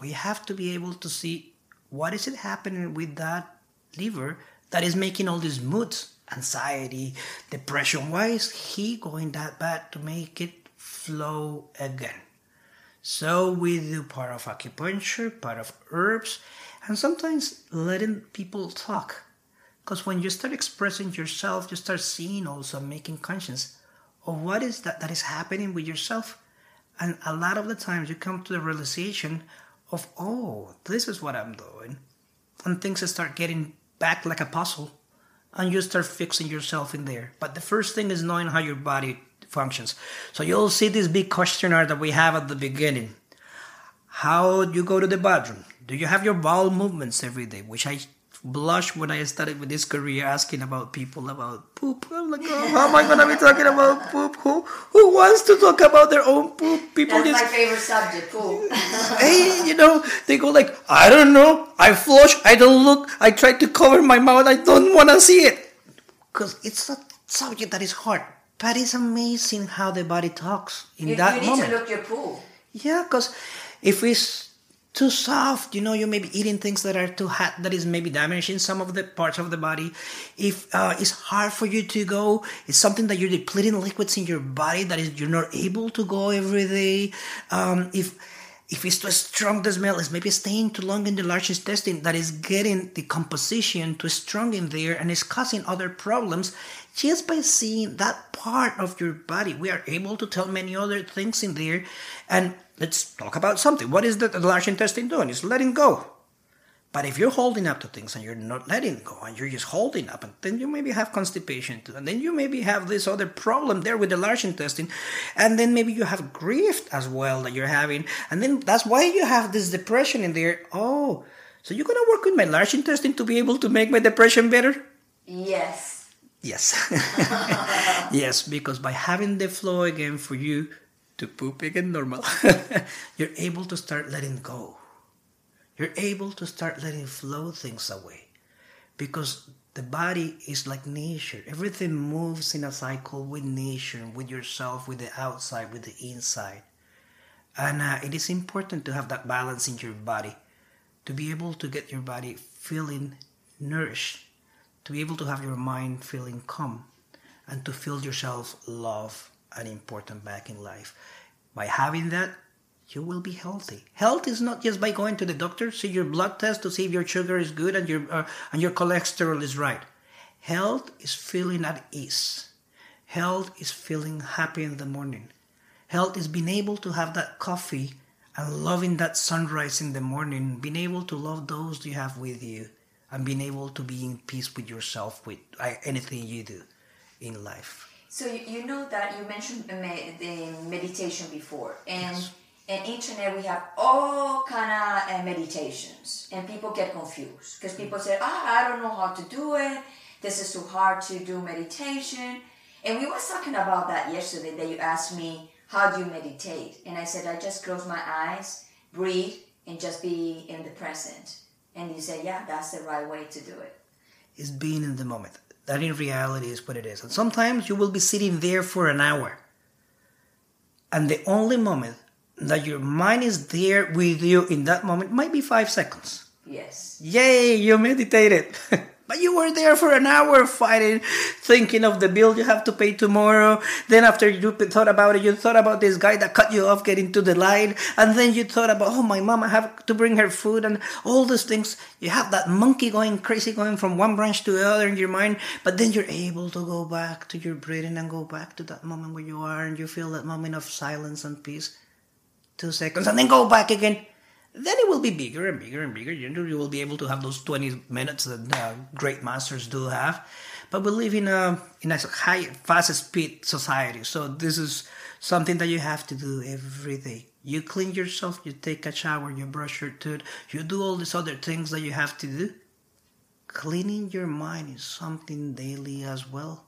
we have to be able to see what is it happening with that liver that is making all these moods anxiety depression why is he going that bad to make it flow again. So we do part of acupuncture part of herbs and sometimes letting people talk. Because when you start expressing yourself you start seeing also making conscious of what is that that is happening with yourself. And a lot of the times you come to the realization of oh this is what i'm doing and things start getting back like a puzzle and you start fixing yourself in there. But the first thing is knowing how your body functions. So you'll see this big questionnaire that we have at the beginning. How do you go to the bathroom? Do you have your bowel movements every day? Which i blushed when i started with this career asking about people about poop. I'm like oh, how am i going to be talking about poop? Who who wants to talk about their own poop? People That's just my favorite subject. Cool. hey, you know, they go like, I don't know, I flush, I don't look, I try to cover my mouth, I don't want to see it. Because it's a subject that is hard. But it's amazing how the body talks in you, that you need moment. to look your pool. Yeah, because if it's too soft, you know, you may be eating things that are too hot, that is maybe damaging some of the parts of the body. If uh, it's hard for you to go, it's something that you're depleting liquids in your body that is you're not able to go every day. Um, if If it's too strong, the smell is maybe staying too long in the large intestine that is getting the composition too strong in there and is causing other problems. Just by seeing that part of your body, we are able to tell many other things in there. And let's talk about something. What is the, large intestine doing? It's letting go. But if you're holding up to things and you're not letting go and you're just holding up, and then you maybe have constipation too, and then you maybe have this other problem there with the large intestine, and then maybe you have grief as well that you're having, and then that's why you have this depression in there. Oh, so you're gonna work with my large intestine to be able to make my depression better? Yes. Yes. yes, because by having the flow again for you to poop again normal, you're able to start letting go you're able to start letting flow things away because the body is like nature. Everything moves in a cycle with nature with yourself with the outside with the inside. And uh, it is important to have that balance in your body to be able to get your body feeling nourished to be able to have your mind feeling calm and to feel yourself love and important back in life. By having that you will be healthy. Health is not just by going to the doctor, see your blood test to see if your sugar is good and your uh, and your cholesterol is right. Health is feeling at ease. Health is feeling happy in the morning. Health is being able to have that coffee and loving that sunrise in the morning, being able to love those you have with you, and being able to be in peace with yourself with uh, anything you do in life. So you know that you mentioned the meditation before, and. Yes and internet we have all kind of uh, meditations. And people get confused. Because people say ah i don't know how to do it. This is too hard to do meditation. And we was talking about that yesterday that you asked me how do you meditate? And i said i just close my eyes breathe and just be in the present. And you said yeah that's the right way to do it. it is being in the moment. That in reality is what it is. And sometimes you will be sitting there for an hour. And the only moment that your mind is there with you in that moment might be five seconds. Yes. Yay, you meditated. but you were there for an hour fighting, thinking of the bill you have to pay tomorrow. Then after you thought about it, you thought about this guy that cut you off getting to the line. And then you thought about, oh, my mom, I have to bring her food and all those things. You have that monkey going crazy, going from one branch to the other in your mind. But then you're able to go back to your breathing and go back to that moment where you are and you feel that moment of silence and peace two seconds, and then go back again. Then it will be bigger and bigger and bigger. You you will be able to have those 20 minutes that uh, great masters do have. But we live in a in a high, fast speed society, so this is something that you have to do every day. You clean yourself, you take a shower, you brush your teeth, you do all these other things that you have to do. Cleaning your mind is something daily as well.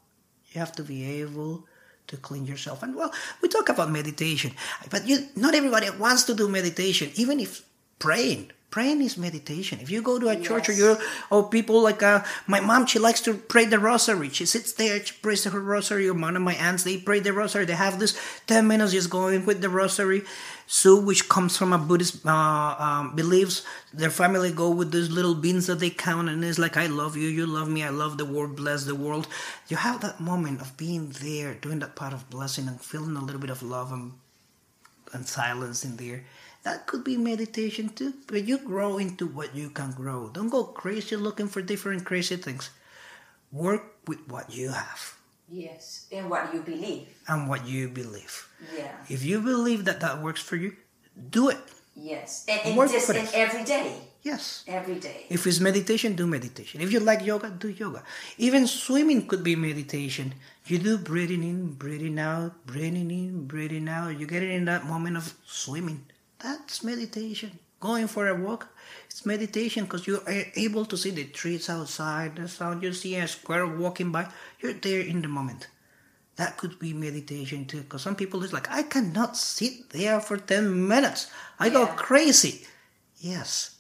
You have to be able to clean yourself. And well, we talk about meditation, but you not everybody wants to do meditation, even if praying. Praying is meditation. If you go to a yes. church or you or people like uh, my mom, she likes to pray the rosary. She sits there, she prays her rosary. Or one of my aunts, they pray the rosary. They have this ten minutes just going with the rosary. Sue, which comes from a Buddhist uh, um, beliefs, their family go with these little beans that they count, and it's like, I love you, you love me, I love the world, bless the world. You have that moment of being there, doing that part of blessing, and feeling a little bit of love and, and silence in there. That could be meditation too, but you grow into what you can grow. Don't go crazy looking for different crazy things. Work with what you have. Yes, and what you believe. And what you believe. Yeah. If you believe that that works for you, do it. Yes, and, and Work just and every day. Yes. Every day. If it's meditation, do meditation. If you like yoga, do yoga. Even swimming could be meditation. You do breathing in, breathing out, breathing in, breathing out. You get it in that moment of swimming. That's meditation. Going for a walk, it's meditation because you are able to see the trees outside, the sound you see a squirrel walking by. You're there in the moment. That could be meditation too, because some people is like, I cannot sit there for 10 minutes. I yeah. go crazy. Yes.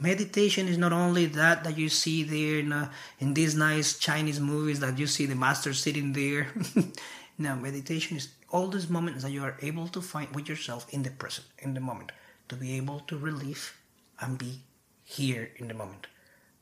Meditation is not only that that you see there in, uh, in these nice Chinese movies that you see the master sitting there. no, meditation is all these moments that you are able to find with yourself in the present, in the moment, to be able to relieve and be here in the moment,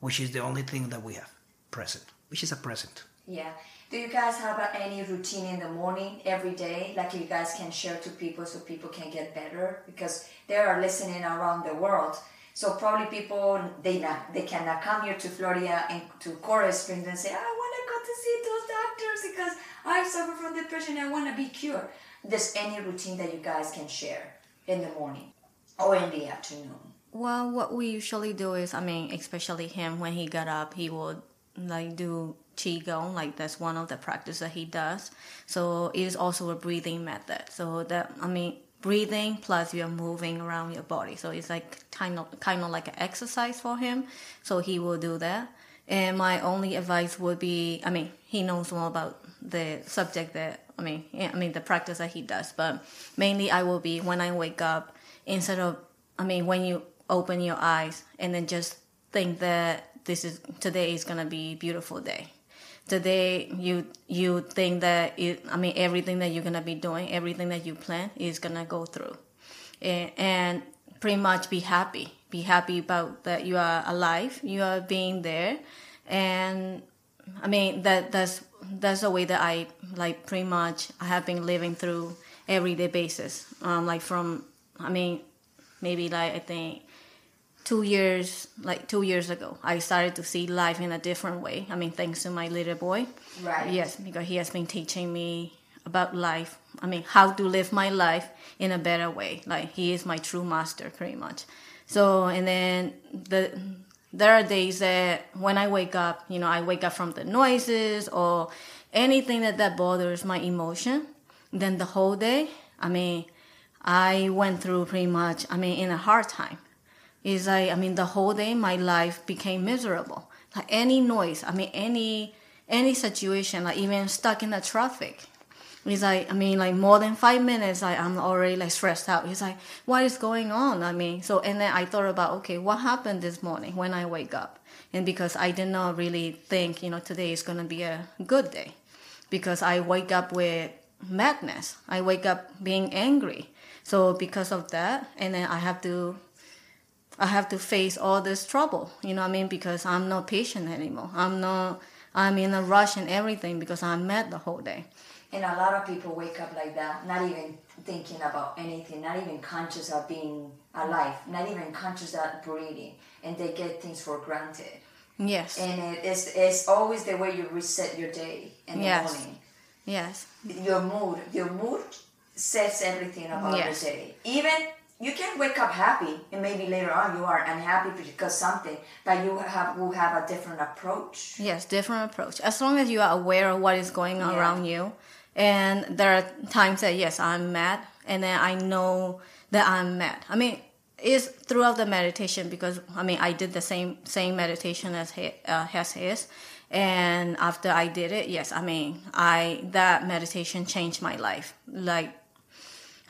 which is the only thing that we have present, which is a present. Yeah. Do you guys have uh, any routine in the morning every day, like you guys can share to people so people can get better? Because they are listening around the world. So probably people they not, they cannot come here to Florida and to Coral Springs and say, I want to go to see those doctors because I suffer from depression. I want to be cured. There's any routine that you guys can share in the morning or in the afternoon? Well, what we usually do is, I mean, especially him when he got up, he would like do qigong, like that's one of the practice that he does. So it is also a breathing method. So that I mean, breathing plus you're moving around your body. So it's like kind of kind of like an exercise for him. So he will do that. And my only advice would be, I mean, he knows more about the subject that I mean, I mean the practice that he does, but mainly I will be when I wake up instead of, I mean, when you open your eyes and then just think that this is today is gonna be a beautiful day today you you think that it, I mean everything that you're gonna be doing, everything that you plan is gonna go through, and, and pretty much be happy. Be happy about that you are alive, you are being there, and I mean that that's that's the way that I like pretty much I have been living through everyday basis. Um, like from I mean maybe like I think two years like two years ago i started to see life in a different way. I mean thanks to my little boy. Right. yes because he has been teaching me about life. I mean how to live my life in a better way. Like he is my true master pretty much. So and then the there are days that when i wake up you know i wake up from the noises or anything that that bothers my emotion then the whole day i mean i went through pretty much i mean in a hard time is like I mean the whole day my life became miserable. Like any noise, I mean any any situation, like even stuck in the traffic. It's like I mean like more than five minutes like I'm already like stressed out. It's like what is going on? I mean so and then I thought about okay, what happened this morning when I wake up? And because I did not really think, you know, today is gonna be a good day. Because I wake up with madness. I wake up being angry. So because of that, and then I have to I have to face all this trouble. You know what I mean? Because I'm not patient anymore. I'm not. I'm in a rush and everything because I'm mad the whole day. And a lot of people wake up like that, not even thinking about anything, not even conscious of being alive, not even conscious of breathing, and they get things for granted. Yes. And it is it's always the way you reset your day in the Yes. morning. Yes. Your mood, your mood says everything about Yes. the day. Even you can wake up happy, and maybe later on you are unhappy because something, but you have will have a different approach. Yes. Different approach. As long as you are aware of what is going on Yeah. around you, and there are times that yes, I'm mad, and then I know that I'm mad. I mean, is throughout the meditation because I mean I did the same same meditation as he, uh, as his, and after I did it, yes, I mean I that meditation changed my life. Like,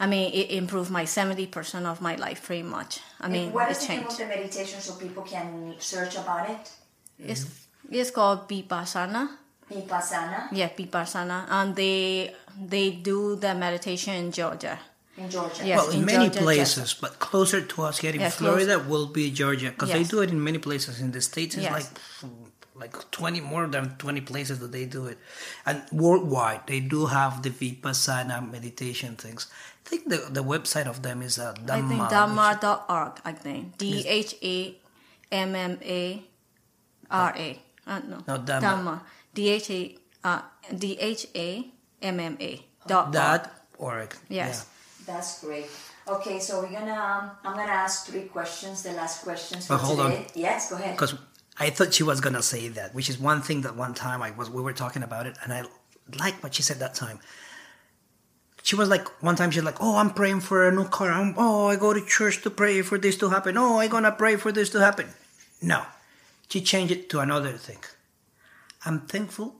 I mean it improved my seventy percent of my life pretty much. I mean what it is the name of changed. the meditation so people can search about it? It's it's called vipassana. Vipassana Yeah, vipassana, and they they do the meditation in Georgia. in Georgia. Yes. well, in in many Georgia, places, but closer to us here in Yes, Florida will be Georgia because they do it in many places. In the states, it's Yes. like like twenty more than twenty places that they do it, and worldwide they do have the vipassana meditation things. I think the the website of them is uh, Dhamma. I think which- Dhamma.org, I think. D H A M M A R A. Uh, no. No, Dhamma. D H A uh, D H A M M A dot Dot org. org. Yes. That's great. Okay, so we're gonna um, I'm gonna ask three questions. The last questions for But hold on. today. Yes, go ahead. because I thought she was gonna say that, which is one thing that one time I was we were talking about it, and I liked what she said that time. She was like one time she's like, "Oh, I'm praying for a new car. I'm, oh, I go to church to pray for this to happen. Oh, I'm gonna pray for this to happen." No, she changed it to another thing. I'm thankful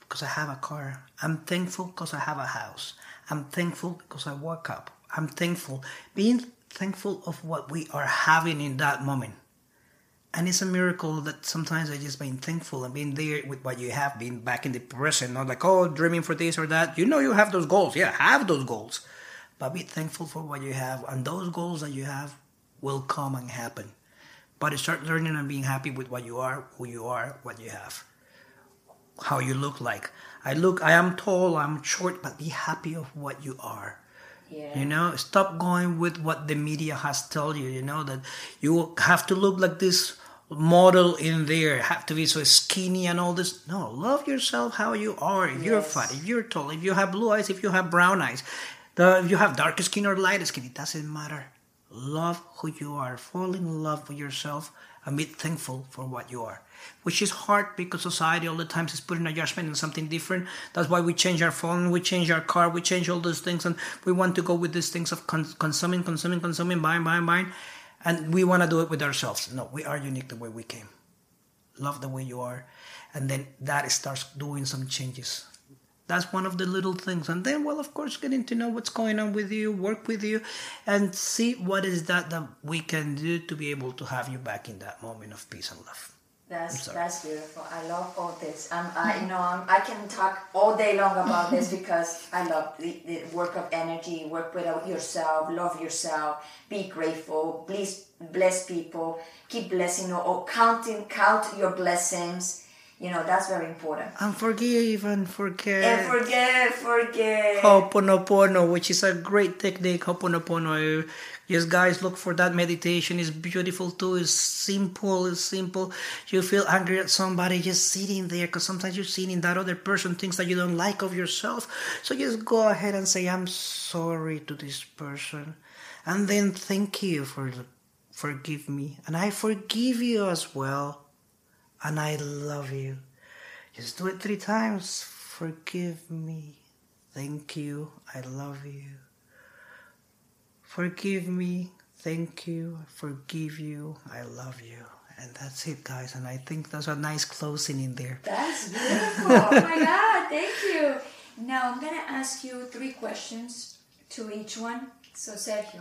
because I have a car. I'm thankful because I have a house. I'm thankful because I woke up. I'm thankful. Being thankful of what we are having in that moment. And it's a miracle that sometimes I just being thankful and being there with what you have, being back in the present, not like, oh, dreaming for this or that. You know you have those goals. Yeah, have those goals. But be thankful for what you have. And those goals that you have will come and happen. But start learning and being happy with what you are, who you are, what you have. how you look like. I look, I am tall, I'm short, but be happy of what you are. Yeah. You know, stop going with what the media has told you. You know that you have to look like this model in there, have to be so skinny and all this. No, love yourself how you are. If you're fat, if you're tall, if you have blue eyes, if you have brown eyes, the, if you have dark skin or light skin, it doesn't matter. Love who you are. Fall in love with yourself and be thankful for what you are. Which is hard because society all the times is putting a judgment on something different. That's why we change our phone, we change our car, we change all those things, and we want to go with these things of con- consuming, consuming, consuming, buying, buying, buying, and we want to do it with ourselves. No, we are unique the way we came. Love the way you are, and then that starts doing some changes. That's one of the little things, and then, well, of course, getting to know what's going on with you, work with you, and see what is that that we can do to be able to have you back in that moment of peace and love. That's that's beautiful. I love all this. Um, I you know um, I can talk all day long about this because I love the, the work of energy. Work with yourself. Love yourself. Be grateful. Please bless people. Keep blessing or counting count your blessings. You know that's very important. And forgive and forget. And forget, forget. Ho'oponopono, which is a great technique. Ho'oponopono. Yes, guys, look for that meditation. It's beautiful too. It's simple. It's simple. You feel angry at somebody, just sitting there, because sometimes you're seeing that other person things that you don't like of yourself. So just go ahead and say, "I'm sorry to this person," and then thank you for forgive me, and I forgive you as well, and I love you. Just do it three times. Forgive me. Thank you. I love you. Forgive me. Thank you. Forgive you. I love you. And that's it, guys. And I think that's a nice closing in there. That's beautiful. oh my God, thank you. Now I'm gonna ask you three questions to each one. So Sergio,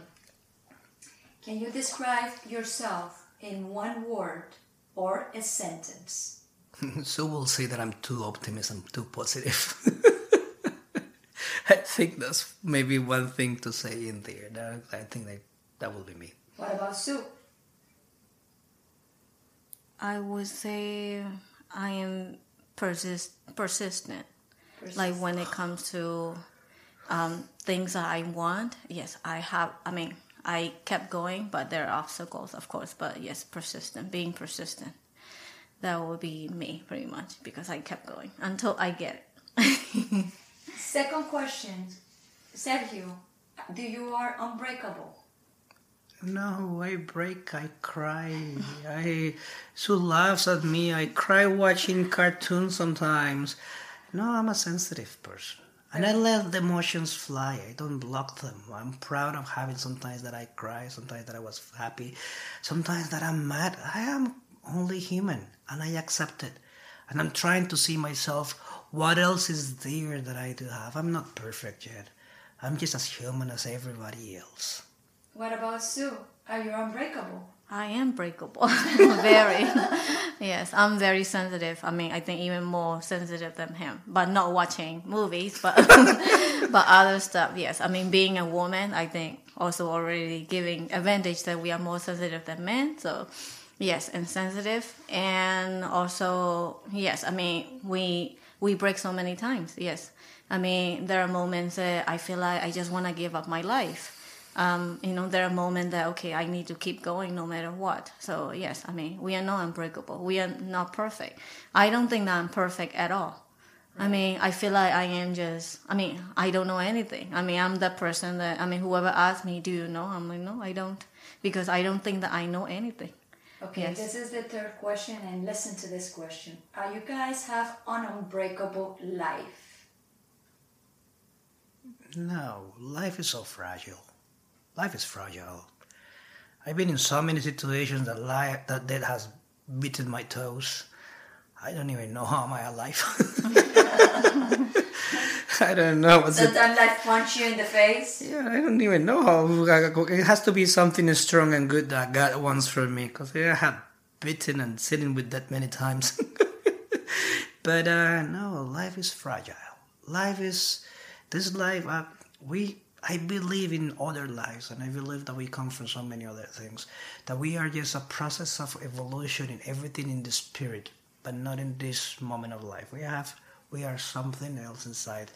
can you describe yourself in one word or a sentence? so we'll say that I'm too optimistic, I'm too positive. I think that's maybe one thing to say in there. That, I think that that will be me. What about Sue? I would say I am persist persistent. Like when it comes to um, things that I want, yes, I have. I mean, I kept going, but there are obstacles, of course. But yes, persistent, being persistent. That will be me, pretty much, because I kept going until I get it. Second question, Sergio, do you are unbreakable? No, I break, I cry. I Sue laughs at me. I cry watching cartoons sometimes. No, I'm a sensitive person. And I let the emotions fly. I don't block them. I'm proud of having sometimes that I cry, sometimes that I was happy, sometimes that I'm mad. I am only human and I accept it. And I'm trying to see myself what else is there that I do have. I'm not perfect yet. I'm just as human as everybody else. What about Sue? Are you unbreakable? I am breakable. very. yes, I'm very sensitive. I mean, I think even more sensitive than him. But not watching movies, but but other stuff. Yes, I mean, being a woman, I think also already giving advantage that we are more sensitive than men. So yes, and sensitive, and also yes, I mean we we break so many times. Yes, I mean there are moments that I feel like I just want to give up my life um, you know, there are moments that okay, I need to keep going no matter what. So yes, I mean, we are not unbreakable. We are not perfect. I don't think that I'm perfect at all. I mean, I feel like I am just. I mean, I don't know anything. I mean, I'm that person that. I mean, whoever asks me, "Do you know?" I'm like, no, I don't, because I don't think that I know anything. Okay, Yes. this is the third question, and listen to this question. Are you guys have an unbreakable life? No, life is so fragile. Life is fragile. I've been in so many situations that life that death has bitten my toes. I don't even know how am I alive. I don't know what's it. Sometimes life punch you in the face. Yeah, I don't even know how. It has to be something strong and good that God wants from me, because I have bitten and sitting with that many times. but uh, no, life is fragile. Life is this life. Uh, we I believe in other lives, and I believe that we come from so many other things. That we are just a process of evolution in everything in the spirit, but not in this moment of life. We have we are something else inside,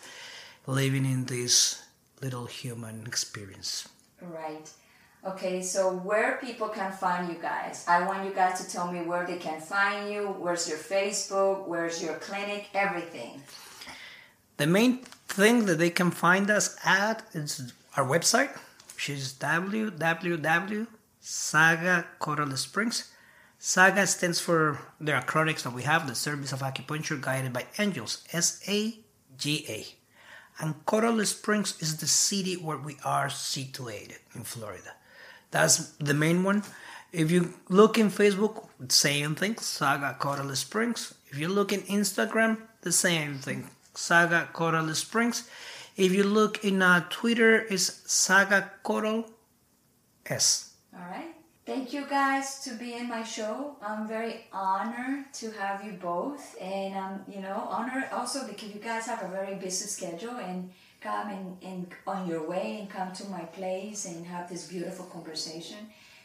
living in this little human experience. Right. Okay, so where people can find you guys? I want you guys to tell me where they can find you. Where's your Facebook? Where's your clinic? Everything. The main thing that they can find us at is our website, which is www.saga Coral Springs. Saga stands for the acronyms that we have, the Service of Acupuncture Guided by Angels, S A G A. And Coral Springs is the city where we are situated in Florida. That's the main one. If you look in Facebook, same thing, Saga Coral Springs. If you look in Instagram, the same thing, Saga Coral Springs. If you look in uh, Twitter, it's Saga Coral S. All right. Thank you guys to be in my show. I'm very honored to have you both, and I'm you know honored also because you guys have a very busy schedule and come and, and on your way and come to my place and have this beautiful conversation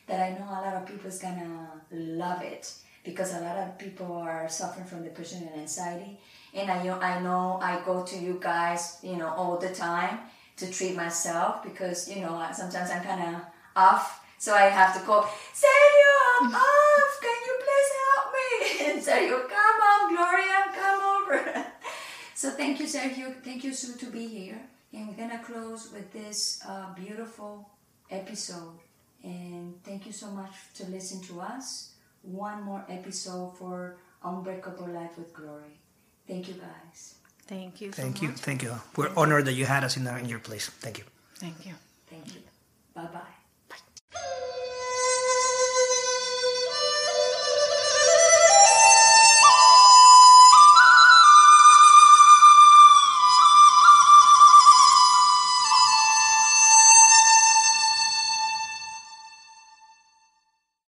that I know a lot of people is gonna love it because a lot of people are suffering from depression and anxiety and I know I know I go to you guys you know all the time to treat myself because you know sometimes I'm kind of off. So I have to call Sergio I'm off. Can you please help me? And Sergio come on Gloria come over. So thank you Sergio. Thank you Sue to be here. And we're gonna close with this uh, beautiful episode. And thank you so much to listen to us. One more episode for Unbreakable Life with Glory Thank you, guys. Thank you. So thank much. you. Thank you. We're thank honored you. that you had us in, uh, in your place. Thank you. Thank you. Thank you. Bye-bye. Bye.